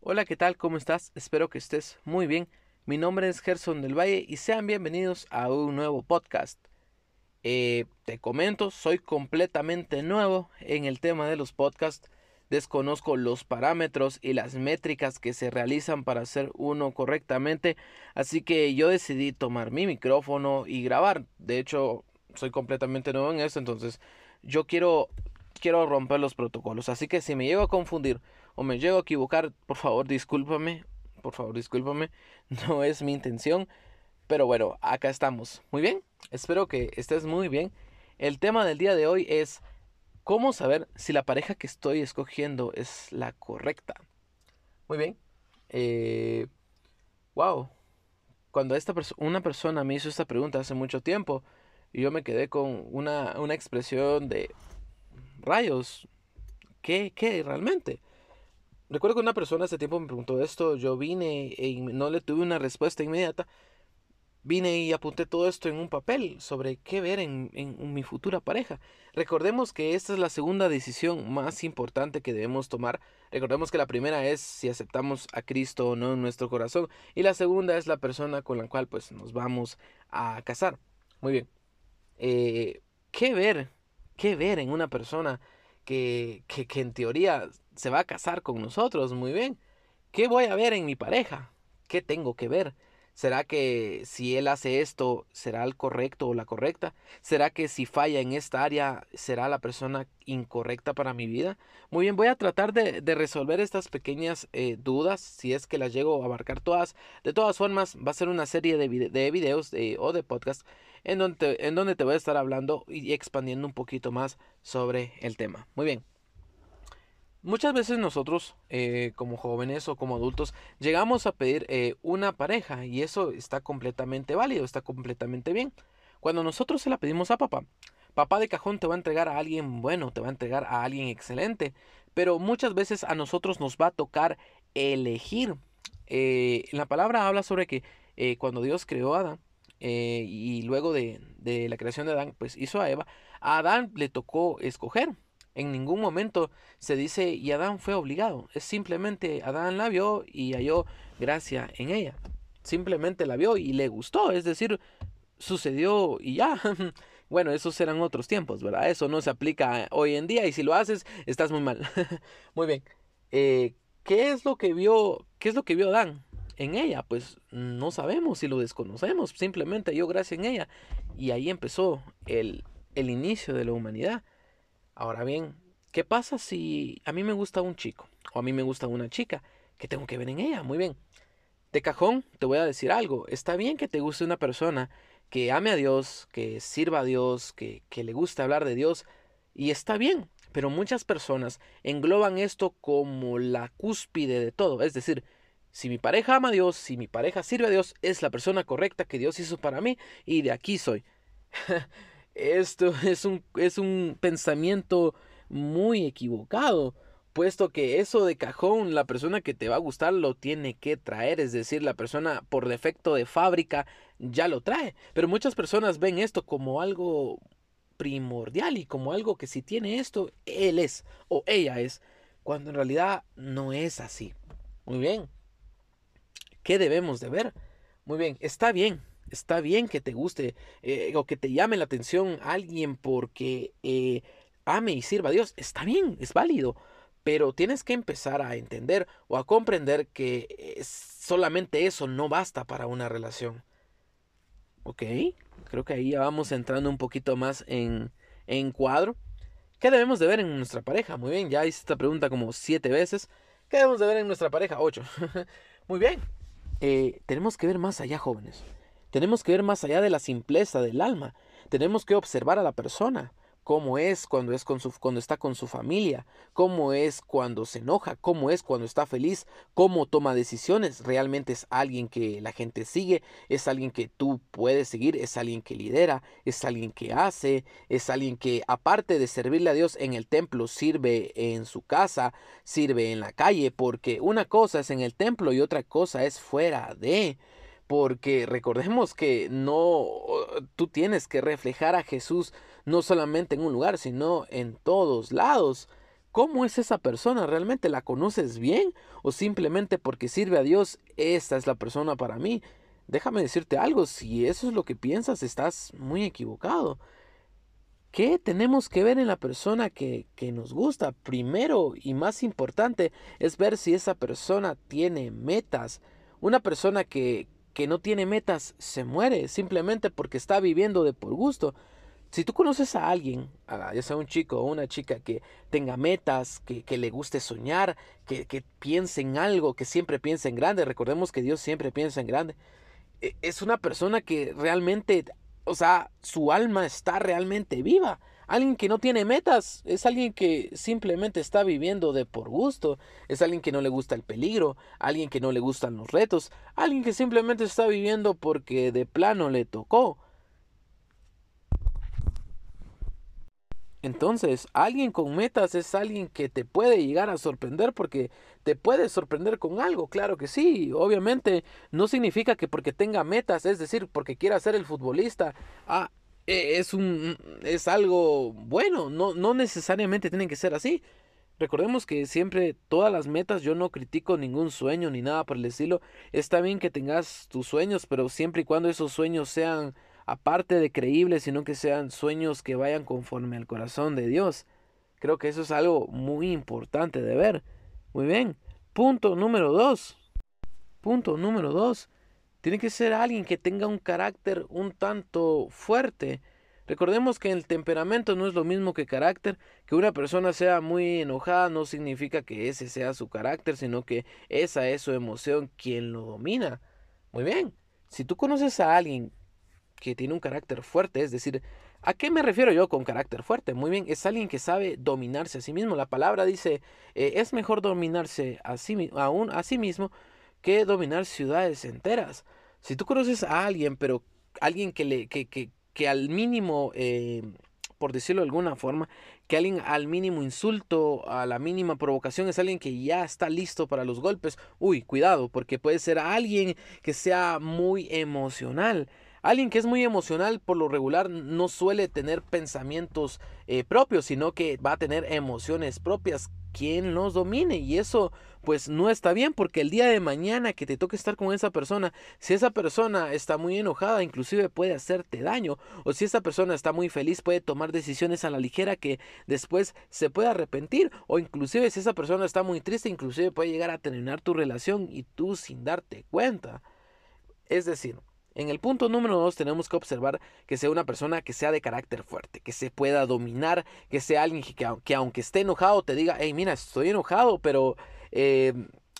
Hola, ¿qué tal? ¿Cómo estás? Espero que estés muy bien. Mi nombre es Gerson del Valle y sean bienvenidos a un nuevo podcast. Eh, te comento, soy completamente nuevo en el tema de los podcasts. Desconozco los parámetros y las métricas que se realizan para hacer uno correctamente, así que yo decidí tomar mi micrófono y grabar. De hecho, soy completamente nuevo en esto, entonces yo quiero quiero romper los protocolos. Así que si me llego a confundir o me llego a equivocar, por favor, discúlpame. Por favor, discúlpame. No es mi intención. Pero bueno, acá estamos. Muy bien. Espero que estés muy bien. El tema del día de hoy es cómo saber si la pareja que estoy escogiendo es la correcta. Muy bien. Eh, wow. Cuando esta una persona me hizo esta pregunta hace mucho tiempo, yo me quedé con una, una expresión de rayos, ¿qué, qué realmente? Recuerdo que una persona hace tiempo me preguntó esto, yo vine y no le tuve una respuesta inmediata. Vine y apunté todo esto en un papel sobre qué ver en, en, mi futura pareja. Recordemos que esta es la segunda decisión más importante que debemos tomar. Recordemos que la primera es si aceptamos a Cristo o no en nuestro corazón. Y la segunda es la persona con la cual pues nos vamos a casar. Muy bien. Eh, ¿Qué ver qué ver en una persona que, que, que en teoría se va a casar con nosotros, muy bien. ¿Qué voy a ver en mi pareja? ¿Qué tengo que ver? ¿Será que si él hace esto, será el correcto o la correcta? ¿Será que si falla en esta área, será la persona incorrecta para mi vida? Muy bien, voy a tratar de, de resolver estas pequeñas eh, dudas, si es que las llego a abarcar todas. De todas formas, va a ser una serie de, de videos eh, o de podcast en donde, te, en donde te voy a estar hablando y expandiendo un poquito más sobre el tema. Muy bien. Muchas veces nosotros, eh, como jóvenes o como adultos, llegamos a pedir eh, una pareja y eso está completamente válido, está completamente bien. Cuando nosotros se la pedimos a papá, papá de cajón te va a entregar a alguien bueno, te va a entregar a alguien excelente, pero muchas veces a nosotros nos va a tocar elegir. Eh, la palabra habla sobre que cuando Dios creó a Adán, y luego de, de la creación de Adán, pues hizo a Eva, a Adán le tocó escoger. En ningún momento se dice y Adán fue obligado. Es simplemente Adán la vio y halló gracia en ella. Simplemente la vio y le gustó. Es decir, sucedió y ya. Bueno, esos eran otros tiempos, ¿verdad? Eso no se aplica hoy en día y si lo haces, estás muy mal. muy bien. Eh, ¿Qué es lo que vio? ¿Qué es lo que vio Adán en ella? Pues no sabemos si lo desconocemos. Simplemente halló gracia en ella. Y ahí empezó el, el inicio de la humanidad. Ahora bien, ¿qué pasa si a mí me gusta un chico o a mí me gusta una chica? ¿Qué tengo que ver en ella? Muy bien. De cajón te voy a decir algo. Está bien que te guste una persona que ame a Dios, que sirva a Dios, que, que le guste hablar de Dios. Y está bien. Pero muchas personas engloban esto como la cúspide de todo. Es decir, si mi pareja ama a Dios, si mi pareja sirve a Dios, es la persona correcta que Dios hizo para mí y de aquí soy. Esto es un, es un pensamiento muy equivocado, puesto que eso de cajón, la persona que te va a gustar lo tiene que traer, es decir, la persona por defecto de fábrica ya lo trae. Pero muchas personas ven esto como algo primordial y como algo que si tiene esto, él es o ella es, cuando en realidad no es así. Muy bien. ¿Qué debemos de ver? Muy bien, está bien está bien que te guste eh, o que te llame la atención alguien porque eh, ame y sirva a Dios. Está bien, es válido. Pero tienes que empezar a entender o a comprender que eh, solamente eso no basta para una relación. ¿Ok? Creo que ahí ya vamos entrando un poquito más en, en cuadro. ¿Qué debemos de ver en nuestra pareja? Muy bien, ya hice esta pregunta como siete veces. ¿Qué debemos de ver en nuestra pareja? Ocho. Muy bien. Tenemos que ver más allá, jóvenes. Tenemos que ver más allá de la simpleza del alma. Tenemos que observar a la persona, cómo es cuando, es con su, cuando está con su familia, cómo es cuando se enoja, cómo es cuando está feliz, cómo toma decisiones. Realmente es alguien que la gente sigue, es alguien que tú puedes seguir, es alguien que lidera, es alguien que hace, es alguien que aparte de servirle a Dios en el templo, sirve en su casa, sirve en la calle, porque una cosa es en el templo y otra cosa es fuera de porque recordemos que no tú tienes que reflejar a Jesús no solamente en un lugar, sino en todos lados. cómo es esa persona, realmente la conoces bien o simplemente porque sirve a Dios, esta es la persona para mí. Déjame decirte algo, si eso es lo que piensas, estás muy equivocado. ¿Qué tenemos que ver en la persona que, que, nos gusta? Primero y más importante es ver si esa persona tiene metas. Una persona que, que no tiene metas se muere simplemente porque está viviendo de por gusto. Si tú conoces a alguien, ya sea un chico o una chica que tenga metas, que, que le guste soñar, que, que, piense en algo, que siempre piense en grande, recordemos que Dios siempre piensa en grande, e, es una persona que realmente o sea, su alma está realmente viva. Alguien que no tiene metas es alguien que simplemente está viviendo de por gusto, es alguien que no le gusta el peligro, alguien que no le gustan los retos, alguien que simplemente está viviendo porque de plano le tocó. Entonces, alguien con metas es alguien que te puede llegar a sorprender porque te puede sorprender con algo, claro que sí. Obviamente, no significa que porque tenga metas, es decir, porque quiera ser el futbolista, ah, es un es algo bueno, no no necesariamente tienen que ser así. Recordemos que siempre todas las metas, yo no critico ningún sueño ni nada por el estilo. Está bien que tengas tus sueños, pero siempre y cuando esos sueños sean aparte de creíbles, sino que sean sueños que vayan conforme al corazón de Dios. Creo que eso es algo muy importante de ver. Muy bien. Punto número dos. Punto número dos. Tiene que ser alguien que tenga un carácter un tanto fuerte. Recordemos que el temperamento no es lo mismo que carácter. Que una persona sea muy enojada no significa que ese sea su carácter, sino que esa es su emoción quien lo domina. Muy bien. Si tú conoces a alguien que tiene un carácter fuerte, es decir, ¿a qué me refiero yo con carácter fuerte? Muy bien, es alguien que sabe dominarse a sí mismo. La palabra dice, eh, es mejor dominarse a sí, aún a sí mismo que dominar ciudades enteras. Si tú conoces a alguien, pero alguien que, le, que, que, que al mínimo, eh, por decirlo de alguna forma, que alguien al mínimo insulto, a la mínima provocación, es alguien que ya está listo para los golpes, uy, cuidado, porque puede ser alguien que sea muy emocional. Alguien que es muy emocional por lo regular no suele tener pensamientos eh, propios, sino que va a tener emociones propias. Quien los domine y eso pues no está bien porque el día de mañana que te toque estar con esa persona, si esa persona está muy enojada, inclusive puede hacerte daño o si esa persona está muy feliz puede tomar decisiones a la ligera que después se puede arrepentir o inclusive si esa persona está muy triste, inclusive puede llegar a terminar tu relación y tú sin darte cuenta. Es decir, en el punto número dos tenemos que observar que sea una persona que sea de carácter fuerte, que se pueda dominar, que sea alguien que, aunque esté enojado te diga, hey, mira, estoy enojado, pero eh,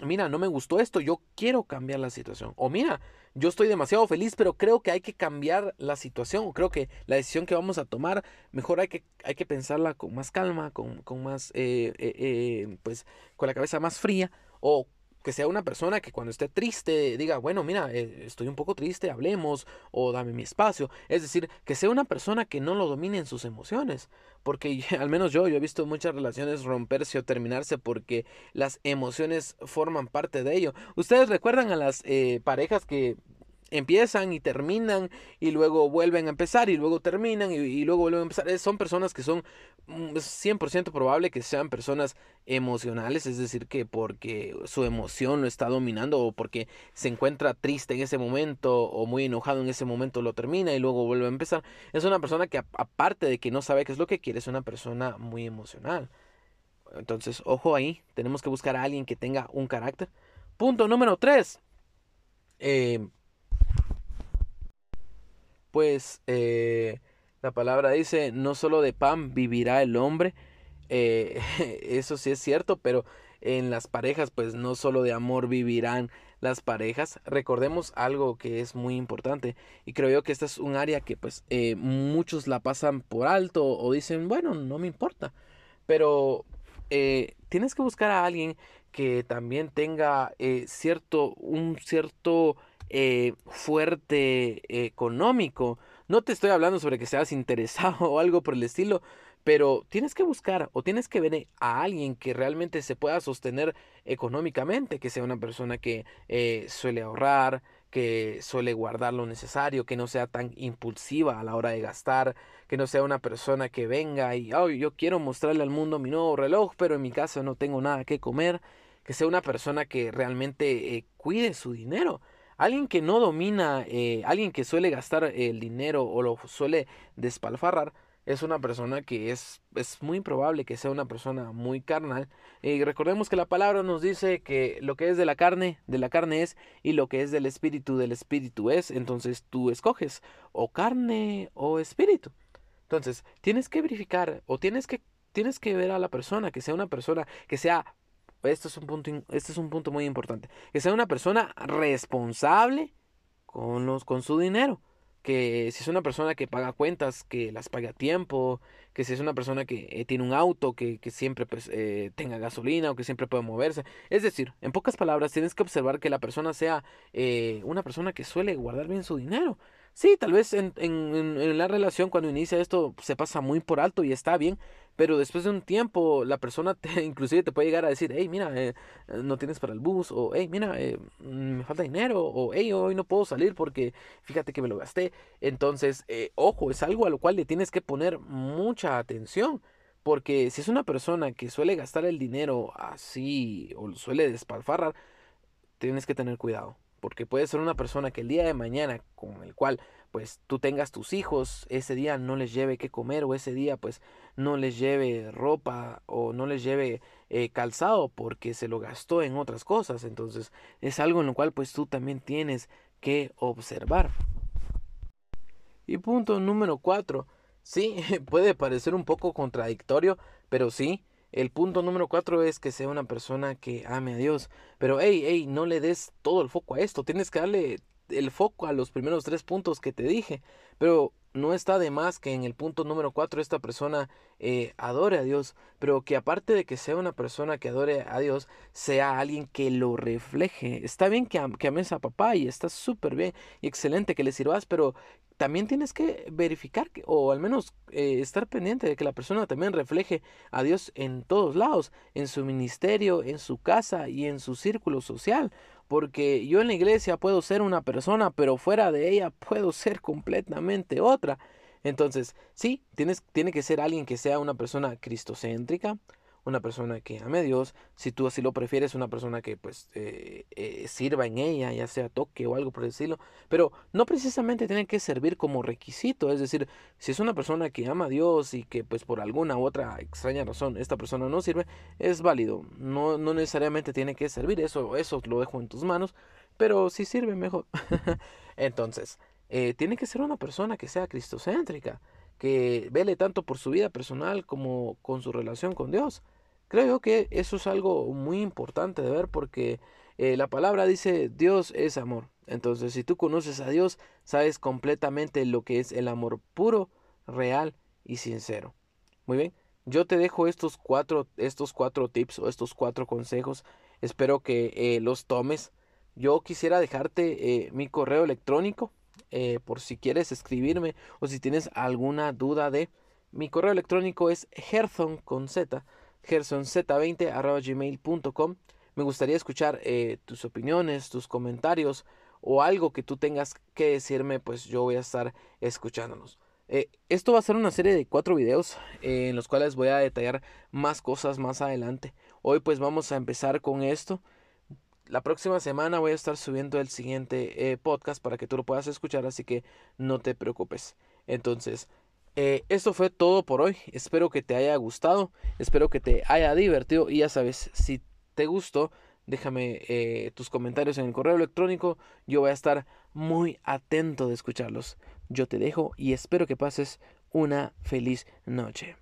mira, no me gustó esto, yo quiero cambiar la situación. O mira, yo estoy demasiado feliz, pero creo que hay que cambiar la situación, o creo que la decisión que vamos a tomar, mejor hay que, hay que pensarla con más calma, con, con más, eh, eh, pues, con la cabeza más fría, o que sea una persona que cuando esté triste diga, bueno, mira, eh, estoy un poco triste, hablemos o dame mi espacio. Es decir, que sea una persona que no lo domine en sus emociones. Porque al menos yo, yo he visto muchas relaciones romperse o terminarse porque las emociones forman parte de ello. ¿Ustedes recuerdan a las eh, parejas que empiezan y terminan y luego vuelven a empezar y luego terminan y, luego vuelven a empezar. Son personas que son 100% mm, probable que sean personas emocionales, es decir, que porque su emoción lo está dominando o porque se encuentra triste en ese momento o muy enojado en ese momento lo termina y luego vuelve a empezar. Es una persona que aparte de que no sabe qué es lo que quiere, es una persona muy emocional. Entonces, ojo ahí, tenemos que buscar a alguien que tenga un carácter. Punto número 3. Eh, pues eh, la palabra dice, no solo de pan vivirá el hombre, eh, eso sí es cierto, pero en las parejas, pues no solo de amor vivirán las parejas. Recordemos algo que es muy importante y creo yo que esta es un área que pues eh, muchos la pasan por alto o dicen, bueno, no me importa, pero tienes que buscar a alguien que también tenga cierto, un cierto eh, fuerte económico. No te estoy hablando sobre que seas interesado o algo por el estilo, Pero tienes que buscar o tienes que ver a alguien que realmente se pueda sostener económicamente, que sea una persona que eh, suele ahorrar, que suele guardar lo necesario, que no sea tan impulsiva a la hora de gastar, que no sea una persona que venga y, oh, yo quiero mostrarle al mundo mi nuevo reloj, pero en mi casa no tengo nada que comer, que sea una persona que realmente eh, cuide su dinero. Alguien que no domina, eh, alguien que suele gastar el dinero o lo suele despalfarrar, es una persona que es, es muy probable que sea una persona muy carnal. Y recordemos que la palabra nos dice que lo que es de la carne, de la carne es, y lo que es del espíritu, del espíritu es. Entonces tú escoges o carne o espíritu. Entonces tienes que verificar o tienes que, tienes que ver a la persona, que sea una persona que sea esto es un punto, este es un punto muy importante, que sea una persona responsable con, los, con su dinero que si es una persona que paga cuentas, que las pague a tiempo, que si es una persona que eh, tiene un auto, que, que siempre pues, eh, tenga gasolina o que siempre pueda moverse. Es decir, en pocas palabras, tienes que observar que la persona sea eh, una persona que suele guardar bien su dinero. Sí, tal vez en, en, la relación cuando inicia esto se pasa muy por alto y está bien, pero después de un tiempo la persona te, inclusive te puede llegar a decir, hey, mira, eh, no tienes para el bus, o hey, mira, eh, me falta dinero, o hey, hoy no puedo salir porque fíjate que me lo gasté. Entonces, eh, ojo, es algo a lo cual le tienes que poner mucha atención. Porque si es una persona que suele gastar el dinero así o suele despalfarrar, tienes que tener cuidado porque puede ser una persona que el día de mañana con el cual pues tú tengas tus hijos, ese día no les lleve qué comer o ese día pues no les lleve ropa o no les lleve eh, calzado porque se lo gastó en otras cosas. Entonces es algo en lo cual pues tú también tienes que observar. Y punto número cuatro. Sí, puede parecer un poco contradictorio, pero sí, el punto número cuatro es que sea una persona que ame a Dios. Pero, hey, hey, no le des todo el foco a esto. Tienes que darle el foco a los primeros tres puntos que te dije. Pero no está de más que en el punto número cuatro esta persona eh, adore a Dios. Pero que aparte de que sea una persona que adore a Dios, sea alguien que lo refleje. Está bien que, que ames a papá y está súper bien y excelente que le sirvas, pero también tienes que verificar que, o al menos eh, estar pendiente de que la persona también refleje a Dios en todos lados, en su ministerio, en su casa y en su círculo social. Porque yo en la iglesia puedo ser una persona, pero fuera de ella puedo ser completamente otra. Entonces, sí, tienes, tiene que ser alguien que sea una persona cristocéntrica, una persona que ame a Dios, si tú así lo prefieres, una persona que pues eh, eh, sirva en ella, ya sea toque o algo por decirlo, pero no precisamente tiene que servir como requisito, es decir, si es una persona que ama a Dios y que pues por alguna u otra extraña razón esta persona no sirve, es válido, no, no necesariamente tiene que servir, eso, eso lo dejo en tus manos, pero si sirve mejor. Entonces, eh, tiene que ser una persona que sea cristocéntrica, que vele tanto por su vida personal como con su relación con Dios. Creo yo que eso es algo muy importante de ver porque eh, la palabra dice Dios es amor. Entonces, si tú conoces a Dios, sabes completamente lo que es el amor puro, real y sincero. Muy bien, yo te dejo estos cuatro, estos cuatro tips o estos cuatro consejos. Espero que eh, los tomes. Yo quisiera dejarte eh, mi correo electrónico por si quieres escribirme o si tienes alguna duda de mi correo electrónico es gerson con z gersonz20 gmail.com me gustaría escuchar eh, tus opiniones tus comentarios o algo que tú tengas que decirme pues yo voy a estar escuchándonos eh, esto va a ser una serie de cuatro videos en los cuales voy a detallar más cosas más adelante. Hoy pues vamos a empezar con esto. La próxima semana voy a estar subiendo el siguiente eh, podcast para que tú lo puedas escuchar, así que no te preocupes. Entonces, eh, esto fue todo por hoy. Espero que te haya gustado, espero que te haya divertido y ya sabes, si te gustó, déjame eh, tus comentarios en el correo electrónico. Yo voy a estar muy atento de escucharlos. Yo te dejo y espero que pases una feliz noche.